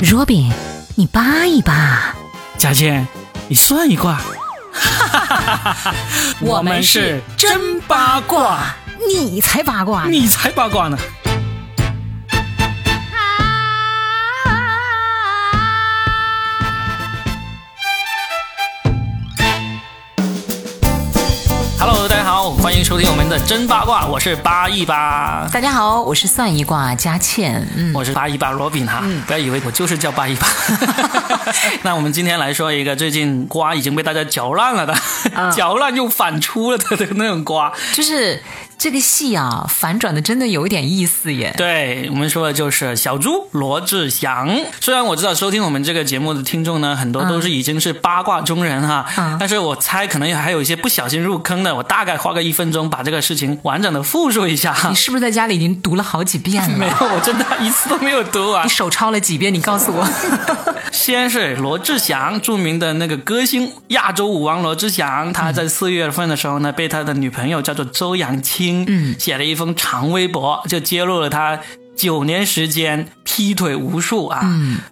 若饼，你扒一扒。佳倩，你算一卦。我们是真八卦，你才八卦，你才八卦呢。好，欢迎收听我们的真八卦，我是八一八。大家好，我是算一卦佳倩，嗯，我是八一八罗宾哈，不要以为我就是叫八一八。那我们今天来说一个最近瓜已经被大家嚼烂了的，嚼烂又反出了的那种瓜，就是。这个戏啊，反转的真的有一点意思耶。对我们说的就是小猪罗志祥。虽然我知道收听我们这个节目的听众呢，很多都是已经是八卦中人哈，但是我猜可能还有一些不小心入坑的。我大概花个一分钟把这个事情完整的复述一下。你是不是在家里已经读了好几遍了？没有，我真的一次都没有读完。你手抄了几遍？你告诉我。先是罗志祥，著名的那个歌星，亚洲舞王罗志祥，他在四月份的时候呢，被他的女朋友叫做周扬青。嗯，写了一封长微博，就揭露了他九年时间。劈腿无数啊，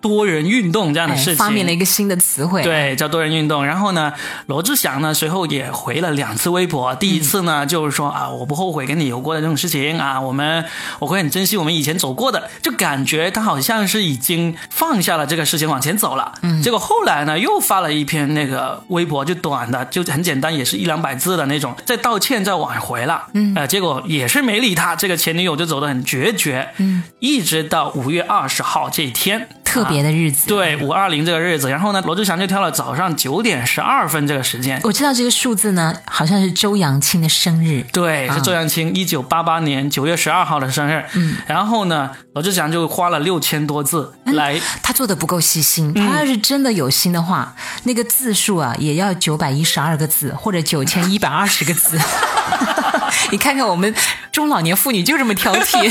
多人运动这样的事情，发明了一个新的词汇，对，叫多人运动。然后呢，罗志祥呢随后也回了两次微博，第一次呢就是说啊，我不后悔跟你有过的这种事情啊，我们我会很珍惜我们以前走过的，就感觉他好像是已经放下了这个事情往前走了。嗯，结果后来呢又发了一篇那个微博，就短的，就很简单，也是一两百字的那种，在道歉，在挽回了。嗯，呃，结果也是没理他，这个前女友就走得很决绝。嗯，一直到五月二。十号这一天。特别的日子，对五二零这个日子，然后呢，罗志祥就挑了早上九点十二分这个时间。我知道这个数字呢，好像是周扬青的生日。对，是周扬青一九八八年九月十二号的生日。嗯，然后呢，罗志祥就花了六千多字来。他做的不够细心，他要是真的有心的话，那个字数啊，也要九百一十二个字或者九千一百二十个字。你看看我们中老年妇女就这么挑剔，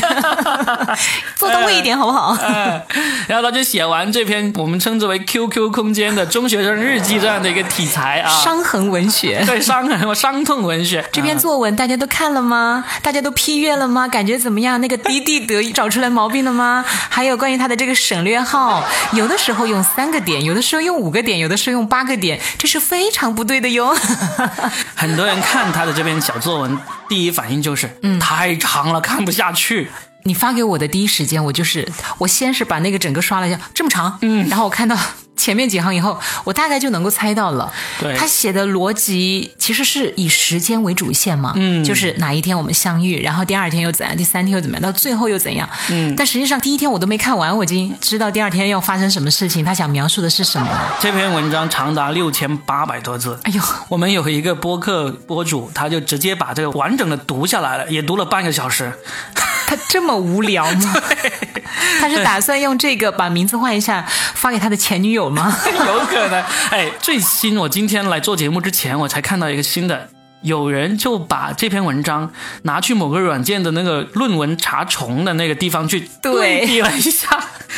做到位一点好不好？然后他就。写完这篇我们称之为 QQ 空间的中学生日记这样的一个题材啊，伤痕文学，对伤痕伤痛文学。这篇作文大家都看了吗？大家都批阅了吗？感觉怎么样？那个滴滴得找出来毛病了吗？还有关于他的这个省略号，有的时候用三个点，有的时候用五个点，有的时候用八个点，这是非常不对的哟。很多人看他的这篇小作文，第一反应就是，嗯，太长了，看不下去。你发给我的第一时间，我就是我先是把那个整个刷了一下，这么长，嗯，然后我看到。前面几行以后，我大概就能够猜到了。对，他写的逻辑其实是以时间为主线嘛，嗯，就是哪一天我们相遇，然后第二天又怎样，第三天又怎么样，到最后又怎样，嗯。但实际上第一天我都没看完，我已经知道第二天要发生什么事情，他想描述的是什么。这篇文章长达六千八百多字，哎呦，我们有一个播客博主，他就直接把这个完整的读下来了，也读了半个小时。他这么无聊吗？他是打算用这个把名字换一下，发给他的前女友吗？有可能。哎，最新我今天来做节目之前，我才看到一个新的。有人就把这篇文章拿去某个软件的那个论文查重的那个地方去对比了一下，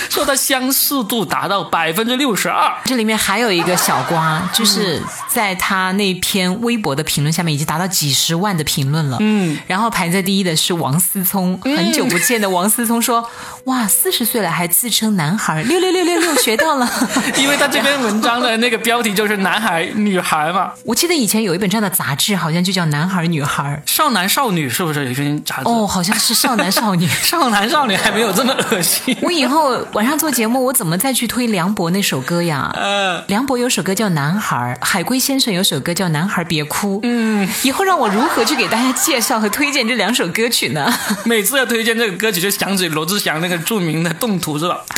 说它相似度达到百分之六十二。这里面还有一个小瓜，就是在他那篇微博的评论下面已经达到几十万的评论了。嗯，然后排在第一的是王思聪，很久不见的王思聪说：“哇，四十岁了还自称男孩，六六六六六学到了。”因为他这篇文章的那个标题就是男孩女孩嘛。我记得以前有一本这样的杂志，好像。就叫男孩女孩少男少女是不是有些杂志？哦，好像是少男少女，少男少女还没有这么恶心。我以后晚上做节目，我怎么再去推梁博那首歌呀？呃，梁博有首歌叫《男孩》，海龟先生有首歌叫《男孩别哭》。嗯，以后让我如何去给大家介绍和推荐这两首歌曲呢？每次要推荐这个歌曲，就想起罗志祥那个著名的动图是吧？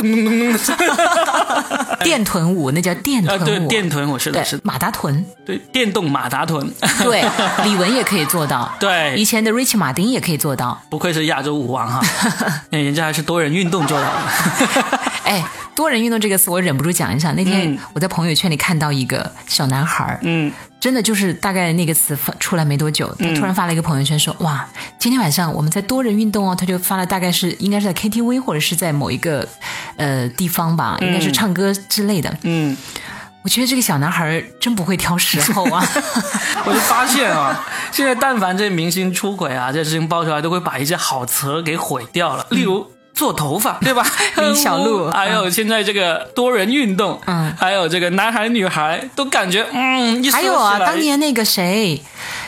电臀舞，那叫电臀舞。对，电臀舞是的，是马达臀。对，电动马达臀。对。李玟也可以做到，对，以前的 Rich 马丁也可以做到，不愧是亚洲舞王哈，人家还是多人运动做到的。哎，多人运动这个词我忍不住讲一下。那天我在朋友圈里看到一个小男孩嗯，真的就是大概那个词发出来没多久，他突然发了一个朋友圈说，哇，今天晚上我们在多人运动哦，他就发了大概是应该是在 KTV 或者是在某一个呃地方吧，应该是唱歌之类的，嗯。我觉得这个小男孩真不会挑时候啊！我就发现啊，现在但凡这明星出轨啊，这事情爆出来，都会把一些好词给毁掉了。例如。做头发，对吧？李小璐，还有现在这个多人运动，嗯，还有这个男孩女孩都感觉，嗯，还有啊，当年那个谁，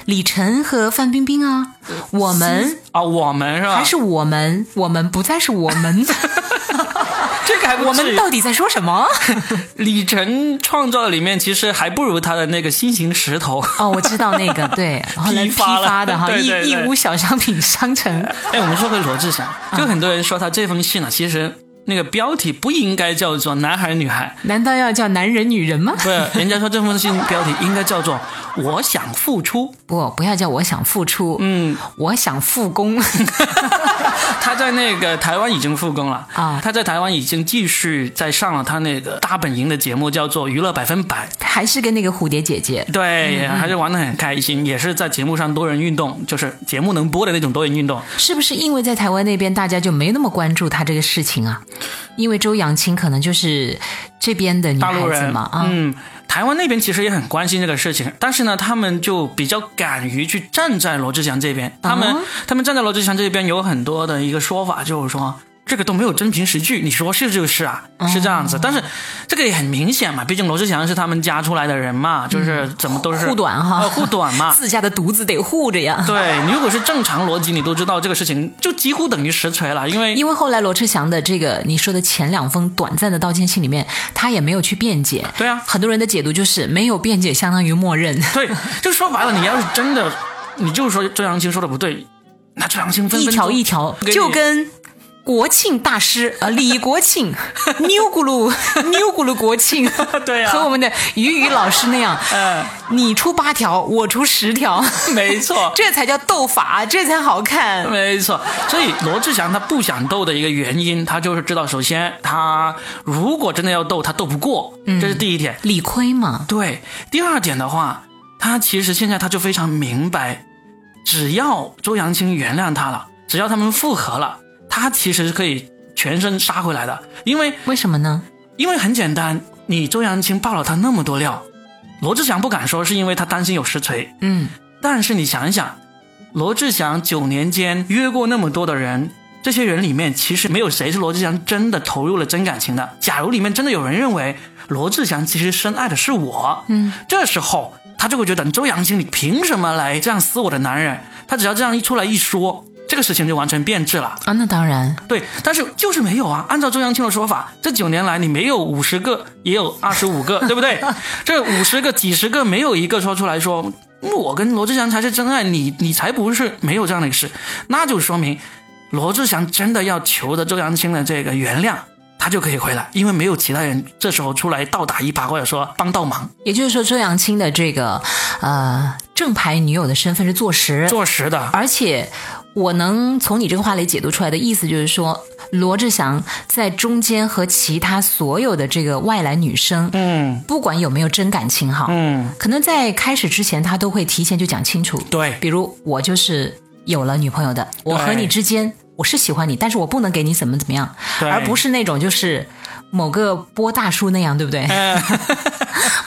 李晨和范冰冰啊，我们啊，我们是吧？还是我们，我们不再是我们。这个还我们到底在说什么？李晨创造里面其实还不如他的那个新型石头哦，我知道那个对，后来批发的哈，义义乌小商品商城。哎，我们说回罗志祥，就很多人说他这封信呢，其实。那个标题不应该叫做男孩女孩，难道要叫男人女人吗？不，人家说这封信标题应该叫做我想付出。不，不要叫我想付出。嗯，我想复工。他在那个台湾已经复工了啊！他在台湾已经继续在上了他那个大本营的节目，叫做《娱乐百分百》，还是跟那个蝴蝶姐姐。对，还是玩的很开心，也是在节目上多人运动，就是节目能播的那种多人运动。是不是因为在台湾那边大家就没那么关注他这个事情啊？因为周扬青可能就是这边的女孩子嘛，嗯，台湾那边其实也很关心这个事情，但是呢，他们就比较敢于去站在罗志祥这边，他们他们站在罗志祥这边有很多的一个说法，就是说。这个都没有真凭实据，你说是就是啊，是这样子。但是这个也很明显嘛，毕竟罗志祥是他们家出来的人嘛，就是怎么都是护短哈，护短嘛，自家的独子得护着呀。对你如果是正常逻辑，你都知道这个事情就几乎等于实锤了，因为因为后来罗志祥的这个你说的前两封短暂的道歉信里面，他也没有去辩解。对啊，很多人的解读就是没有辩解相当于默认。对，就说白了，你要是真的，你就是说周扬青说的不对，那周扬青分一条一条就跟。国庆大师啊，李国庆，牛咕噜，牛咕噜国庆，对呀，和我们的于宇老师那样，嗯，你出八条，我出十条，没错，这才叫斗法，这才好看，没错。所以罗志祥他不想斗的一个原因，他就是知道，首先他如果真的要斗，他斗不过，嗯。这是第一点，理亏嘛。对，第二点的话，他其实现在他就非常明白，只要周扬青原谅他了，只要他们复合了。他其实是可以全身杀回来的，因为为什么呢？因为很简单，你周扬青爆了他那么多料，罗志祥不敢说是因为他担心有实锤，嗯，但是你想一想，罗志祥九年间约过那么多的人，这些人里面其实没有谁是罗志祥真的投入了真感情的。假如里面真的有人认为罗志祥其实深爱的是我，嗯，这时候他就会觉得周扬青你凭什么来这样撕我的男人？他只要这样一出来一说。这个事情就完全变质了啊！那当然对，但是就是没有啊。按照周扬青的说法，这九年来你没有五十个，也有二十五个，对不对？这五十个、几十个，没有一个说出来说我跟罗志祥才是真爱，你你才不是没有这样的一个事，那就说明罗志祥真的要求的周扬青的这个原谅，他就可以回来，因为没有其他人这时候出来倒打一耙或者说帮倒忙。也就是说，周扬青的这个呃正牌女友的身份是坐实，坐实的，而且。我能从你这个话里解读出来的意思就是说，罗志祥在中间和其他所有的这个外来女生，嗯，不管有没有真感情哈，嗯，可能在开始之前他都会提前就讲清楚，对，比如我就是有了女朋友的，我和你之间我是喜欢你，但是我不能给你怎么怎么样，而不是那种就是某个波大叔那样，对不对？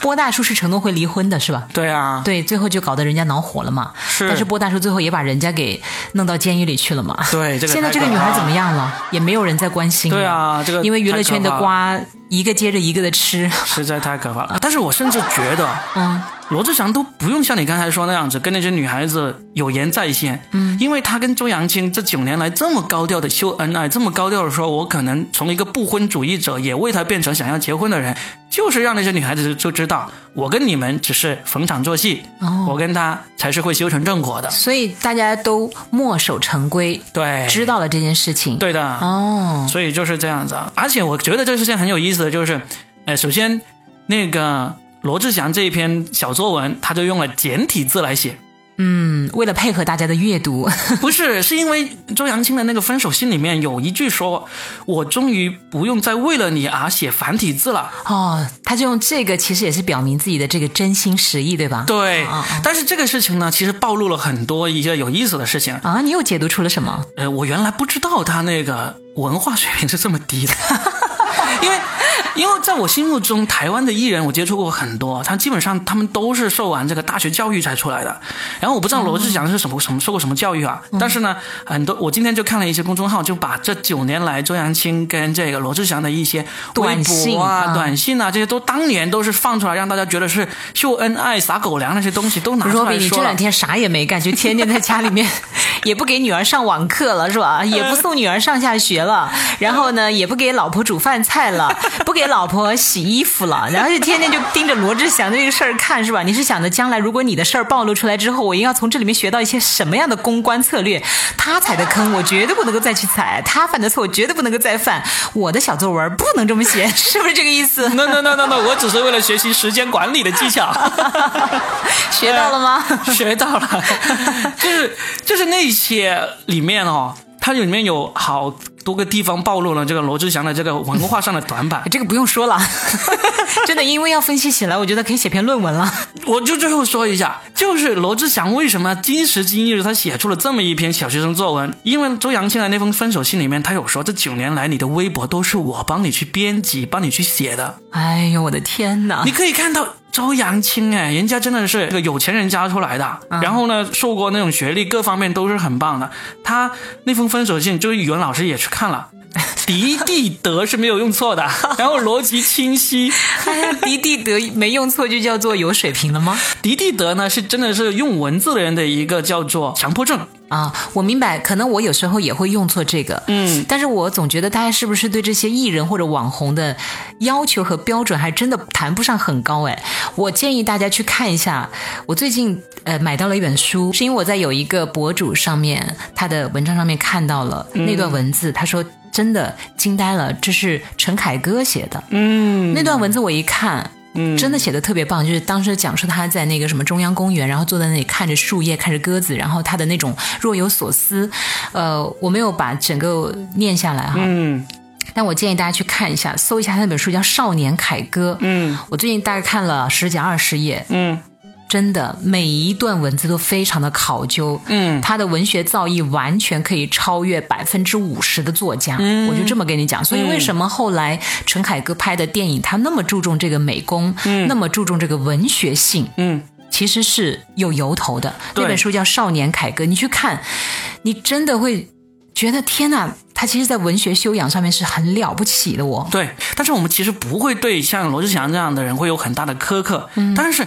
波大叔是承诺会离婚的，是吧？对啊，对，最后就搞得人家恼火了嘛。是，但是波大叔最后也把人家给弄到监狱里去了嘛。对，现在这个女孩怎么样了？也没有人在关心。对啊，这个因为娱乐圈的瓜一个接着一个的吃，实在太可怕了。但是我甚至觉得，嗯。罗志祥都不用像你刚才说那样子跟那些女孩子有言在先，嗯，因为他跟周扬青这九年来这么高调的秀恩爱，这么高调的说，我可能从一个不婚主义者也为他变成想要结婚的人，就是让那些女孩子就知道，我跟你们只是逢场作戏，哦，我跟他才是会修成正果的，所以大家都墨守成规，对，知道了这件事情，对的，哦，所以就是这样子，而且我觉得这个事情很有意思的就是，呃，首先那个。罗志祥这一篇小作文，他就用了简体字来写，嗯，为了配合大家的阅读，不是，是因为周扬青的那个分手信里面有一句说，我终于不用再为了你而写繁体字了。哦，他就用这个，其实也是表明自己的这个真心实意，对吧？对，但是这个事情呢，其实暴露了很多一些有意思的事情啊。你又解读出了什么？呃，我原来不知道他那个文化水平是这么低的，因为。因为在我心目中，台湾的艺人我接触过很多，他基本上他们都是受完这个大学教育才出来的。然后我不知道罗志祥是什么什么受过什么教育啊？但是呢，很多我今天就看了一些公众号，就把这九年来周扬青跟这个罗志祥的一些微博啊、短信啊这些都当年都是放出来，让大家觉得是秀恩爱、撒狗粮那些东西都拿出来说。若比，你这两天啥也没干，就天天在家里面，也不给女儿上网课了，是吧？也不送女儿上下学了，然后呢，也不给老婆煮饭菜了，不给老婆洗衣服了，然后就天天就盯着罗志祥这个事儿看，是吧？你是想着将来如果你的事儿暴露出来之后，我应该从这里面学到一些什么样的公关策略？他踩的坑，我绝对不能够再去踩；他犯的错，我绝对不能够再犯。我的小作文不能这么写，是不是这个意思？No No No No No，我只是为了学习时间管理的技巧，学到了吗？学到了，就是就是那些里面哦，它里面有好。多个地方暴露了这个罗志祥的这个文化上的短板，这个不用说了，真的，因为要分析起来，我觉得可以写篇论文了。我就最后说一下，就是罗志祥为什么今时今日他写出了这么一篇小学生作文？因为周扬青的那封分手信里面，他有说这九年来你的微博都是我帮你去编辑、帮你去写的。哎呦，我的天哪！你可以看到周扬青，哎，人家真的是个有钱人家出来的，然后呢，受过那种学历，各方面都是很棒的。他那封分手信，就是语文老师也去。看了，迪地德是没有用错的，然后逻辑清晰。哎呀，迪地德没用错就叫做有水平了吗？迪地德呢是真的是用文字的人的一个叫做强迫症啊。我明白，可能我有时候也会用错这个，嗯，但是我总觉得大家是不是对这些艺人或者网红的要求和标准还真的谈不上很高？哎，我建议大家去看一下，我最近呃买到了一本书，是因为我在有一个博主上面他的文章上面看到了那段文字，他。说真的惊呆了，这是陈凯歌写的。嗯，那段文字我一看，嗯，真的写的特别棒。就是当时讲述他在那个什么中央公园，然后坐在那里看着树叶，看着鸽子，然后他的那种若有所思。呃，我没有把整个念下来哈，嗯，但我建议大家去看一下，搜一下他那本书叫《少年凯歌》。嗯，我最近大概看了十几二十页。嗯。真的，每一段文字都非常的考究，嗯，他的文学造诣完全可以超越百分之五十的作家，嗯，我就这么跟你讲。所以为什么后来陈凯歌拍的电影，他那么注重这个美工，嗯，那么注重这个文学性，嗯，其实是有由头的。那本书叫《少年凯歌》，你去看，你真的会觉得天哪，他其实在文学修养上面是很了不起的哦。对，但是我们其实不会对像罗志祥这样的人会有很大的苛刻，嗯，但是。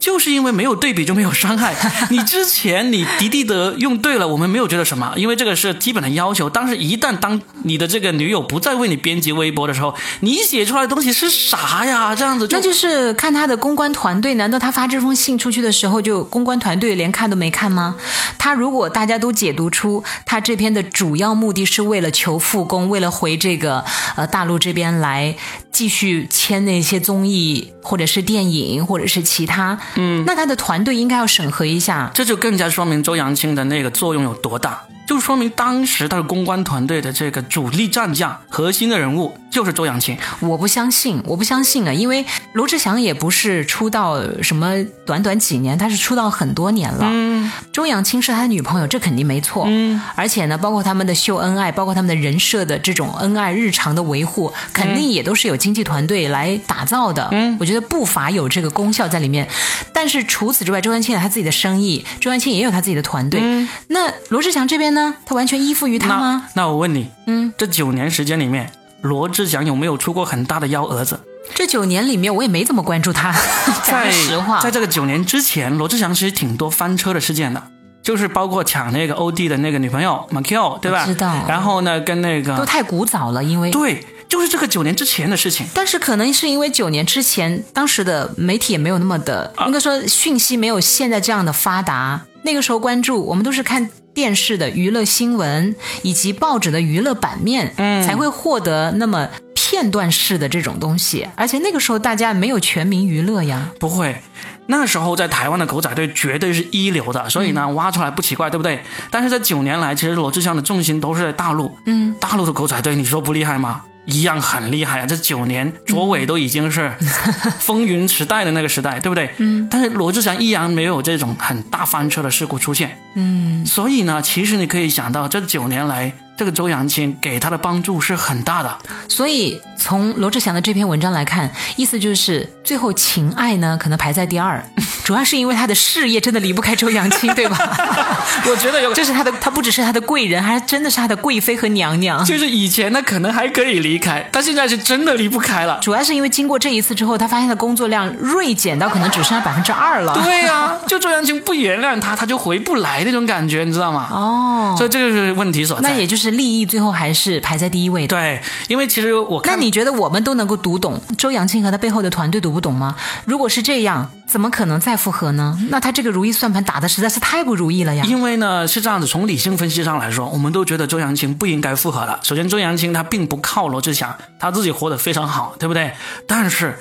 就是因为没有对比就没有伤害。你之前你迪迪德用对了，我们没有觉得什么，因为这个是基本的要求。但是，一旦当你的这个女友不再为你编辑微博的时候，你写出来的东西是啥呀？这样子，那就是看他的公关团队。难道他发这封信出去的时候，就公关团队连看都没看吗？他如果大家都解读出他这篇的主要目的是为了求复工，为了回这个呃大陆这边来继续签那些综艺或者是电影或者是其他。嗯，那他的团队应该要审核一下，这就更加说明周扬青的那个作用有多大。就说明当时他的公关团队的这个主力战将、核心的人物就是周扬青。我不相信，我不相信啊！因为罗志祥也不是出道什么短短几年，他是出道很多年了。嗯，周扬青是他女朋友，这肯定没错。嗯，而且呢，包括他们的秀恩爱，包括他们的人设的这种恩爱日常的维护，肯定也都是有经纪团队来打造的。嗯，我觉得不乏有这个功效在里面。但是除此之外，周扬青有他自己的生意，周扬青也有他自己的团队。嗯，那罗志祥这边呢？他完全依附于他吗？那我问你，嗯，这九年时间里面，罗志祥有没有出过很大的幺蛾子？这九年里面，我也没怎么关注他。在实话，在这个九年之前，罗志祥其实挺多翻车的事件的，就是包括抢那个欧弟的那个女朋友马 Q，对吧？知道。然后呢，跟那个都太古早了，因为对，就是这个九年之前的事情。但是可能是因为九年之前，当时的媒体也没有那么的，应该说讯息没有现在这样的发达。那个时候关注，我们都是看。电视的娱乐新闻以及报纸的娱乐版面，嗯，才会获得那么片段式的这种东西。而且那个时候大家没有全民娱乐呀，不会。那时候在台湾的狗仔队绝对是一流的，所以呢挖出来不奇怪，对不对？但是这九年来，其实罗志祥的重心都是在大陆，嗯，大陆的狗仔队，你说不厉害吗？一样很厉害啊！这九年，卓伟都已经是 风云时代的那个时代，对不对？嗯。但是罗志祥依然没有这种很大翻车的事故出现。嗯。所以呢，其实你可以想到，这九年来，这个周扬青给他的帮助是很大的。所以从罗志祥的这篇文章来看，意思就是最后情爱呢可能排在第二，主要是因为他的事业真的离不开周扬青，对吧？我觉得有，这是他的，他不只是他的贵人，还真的是他的贵妃和娘娘。就是以前呢可能还可以离开，他现在是真的离不开了。主要是因为经过这一次之后，他发现他工作量锐减到可能只剩下百分之二了。对呀，就周扬青不原谅他，他就回不来那种感觉，你知道吗？哦，所以这就是问题所在。那也就是利益最后还是排在第一位的。对，因为其实我看，那你觉得我们都能够读懂周扬青和他背后的团队读不懂吗？如果是这样，怎么可能再复合呢？那他这个如意算盘打的实在是太不如意了呀。因为呢是这样子，从理性分析上来说，我们都觉得周扬青不应该复合了。首先，周扬青她并不靠罗志祥，她自己活得非常好，对不对？但是，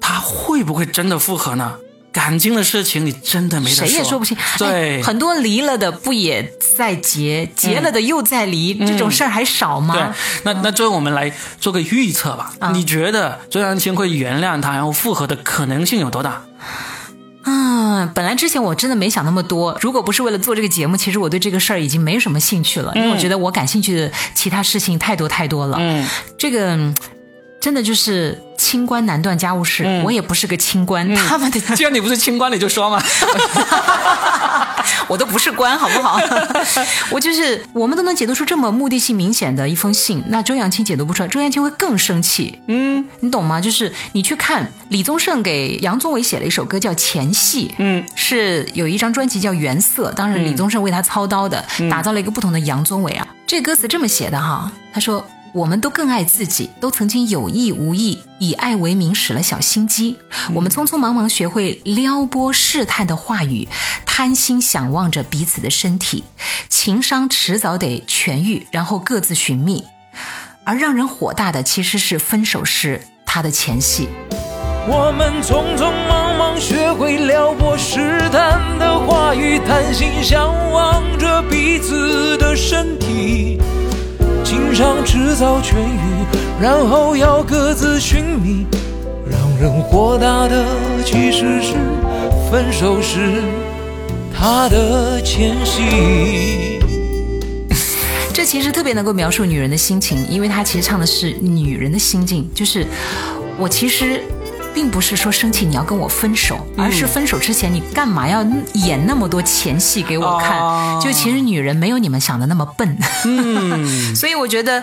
他会不会真的复合呢？感情的事情，你真的没得说。谁也说不清。对，很多离了的不也在结，结了的又在离，这种事儿还少吗？对。那那最后我们来做个预测吧。你觉得周扬青会原谅他，然后复合的可能性有多大？啊，本来之前我真的没想那么多。如果不是为了做这个节目，其实我对这个事儿已经没什么兴趣了，因为我觉得我感兴趣的其他事情太多太多了。嗯，这个。真的就是清官难断家务事，我也不是个清官。他们的 既然你不是清官，你就说嘛。我都不是官，好不好？我就是我们都能解读出这么目的性明显的一封信，那周扬青解读不出来，周扬青会更生气。嗯，你懂吗？就是你去看李宗盛给杨宗纬写了一首歌叫《前戏》，嗯，是有一张专辑叫《原色》，当时李宗盛为他操刀的，打造了一个不同的杨宗纬啊。这歌词这么写的哈，他说。我们都更爱自己，都曾经有意无意以爱为名使了小心机。我们匆匆忙忙学会撩拨试探的话语，贪心想望着彼此的身体，情伤迟早得痊愈，然后各自寻觅。而让人火大的其实是分手时他的前戏。我们匆匆忙忙学会撩拨试探的话语，贪心想望着彼此的身体。情伤迟早痊愈，然后要各自寻觅。让人火大的其实是分手时他的前戏。这其实特别能够描述女人的心情，因为她其实唱的是女人的心境，就是我其实。并不是说生气你要跟我分手，而是分手之前你干嘛要演那么多前戏给我看？就其实女人没有你们想的那么笨。嗯，所以我觉得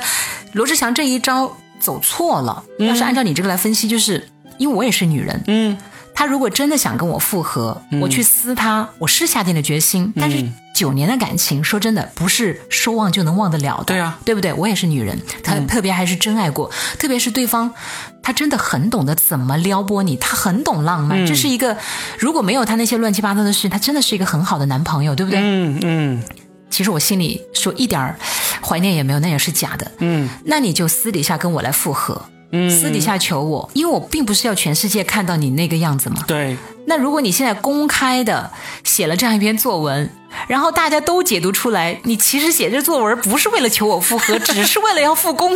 罗志祥这一招走错了。要是按照你这个来分析，就是因为我也是女人。嗯。他如果真的想跟我复合，我去撕他，我是下定了决心。但是九年的感情，说真的，不是说忘就能忘得了的。对啊，对不对？我也是女人，他特别还是真爱过，特别是对方，他真的很懂得怎么撩拨你，他很懂浪漫。这是一个，如果没有他那些乱七八糟的事，他真的是一个很好的男朋友，对不对？嗯嗯。其实我心里说一点怀念也没有，那也是假的。嗯。那你就私底下跟我来复合。私底下求我，因为我并不是要全世界看到你那个样子嘛。对。那如果你现在公开的写了这样一篇作文，然后大家都解读出来，你其实写这作文不是为了求我复合，只是为了要复工，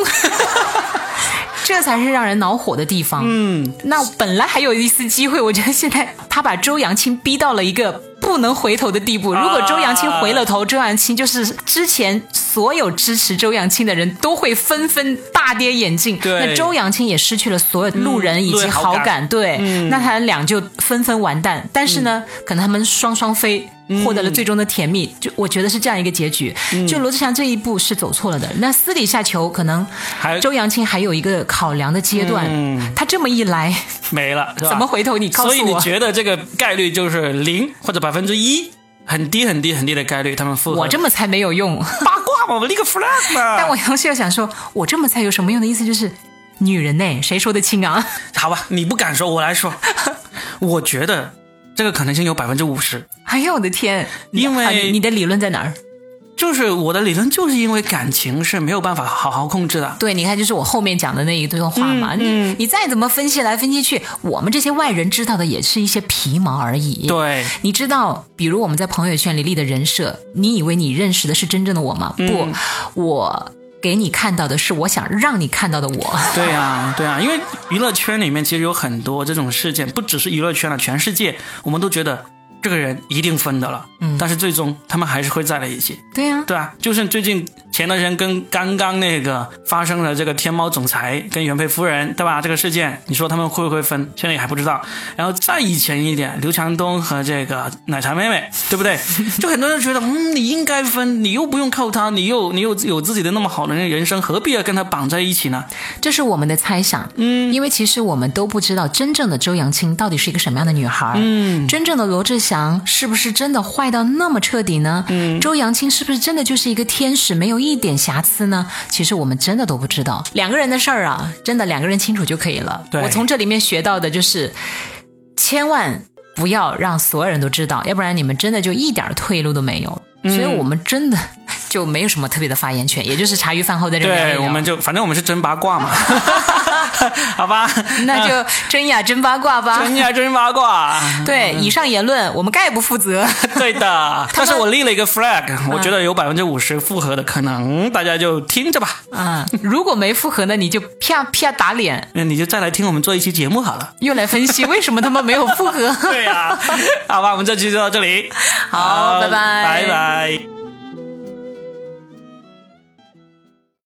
这才是让人恼火的地方。嗯。那本来还有一丝机会，我觉得现在他把周扬青逼到了一个。不能回头的地步。如果周扬青回了头，周扬青就是之前所有支持周扬青的人都会纷纷大跌眼镜。那周扬青也失去了所有路人以及好感。对，那他俩就纷纷完蛋。但是呢，可能他们双双飞。获得了最终的甜蜜，就我觉得是这样一个结局。就罗志祥这一步是走错了的。那私底下求，可能周扬青还有一个考量的阶段。他这么一来没了，怎么回头？你告诉我。所以你觉得这个概率就是零或者百分之一，很低很低很低的概率他们复合。我这么猜没有用，八我立个 flag 嘛。但我同时要想说，我这么猜有什么用的意思？就是女人呢，谁说得清啊？好吧，你不敢说，我来说。我觉得。这个可能性有百分之五十。哎呀，我的天！因为你的理论在哪儿？就是我的理论，就是因为感情是没有办法好好控制的。对，你看，就是我后面讲的那一段话嘛。你你再怎么分析来分析去，我们这些外人知道的也是一些皮毛而已。对，你知道，比如我们在朋友圈里立的人设，你以为你认识的是真正的我吗？不，我。给你看到的是我想让你看到的我。对啊，对啊，因为娱乐圈里面其实有很多这种事件，不只是娱乐圈了，全世界我们都觉得这个人一定分的了。嗯，但是最终他们还是会在了一起。对呀，对啊，就是最近前段时间跟刚刚那个发生了这个天猫总裁跟原配夫人，对吧？这个事件，你说他们会不会分？现在也还不知道。然后再以前一点，刘强东和这个奶茶妹妹，对不对？就很多人觉得，嗯，你应该分，你又不用靠他，你又你又有自己的那么好的人生，何必要跟他绑在一起呢？这是我们的猜想，嗯，因为其实我们都不知道真正的周扬青到底是一个什么样的女孩，嗯，真正的罗志祥是不是真的坏到那么彻底呢？嗯，周扬青是不是真的就是一个天使，没有一点瑕疵呢？其实我们真的都不知道，两个人的事儿啊，真的两个人清楚就可以了。对我从这里面学到的就是，千万不要让所有人都知道，要不然你们真的就一点退路都没有。所以我们真的就没有什么特别的发言权，也就是茶余饭后在这里对，我们就反正我们是真八卦嘛。好吧，那就真呀真八卦吧。真呀真八卦。对，以上言论我们概不负责。对的，但是我立了一个 flag，我觉得有百分之五十复合的可能，大家就听着吧。啊，如果没复合呢，你就啪啪打脸。那你就再来听我们做一期节目好了，又来分析为什么他们没有复合。对呀，好吧，我们这期就到这里。好，拜拜，拜拜。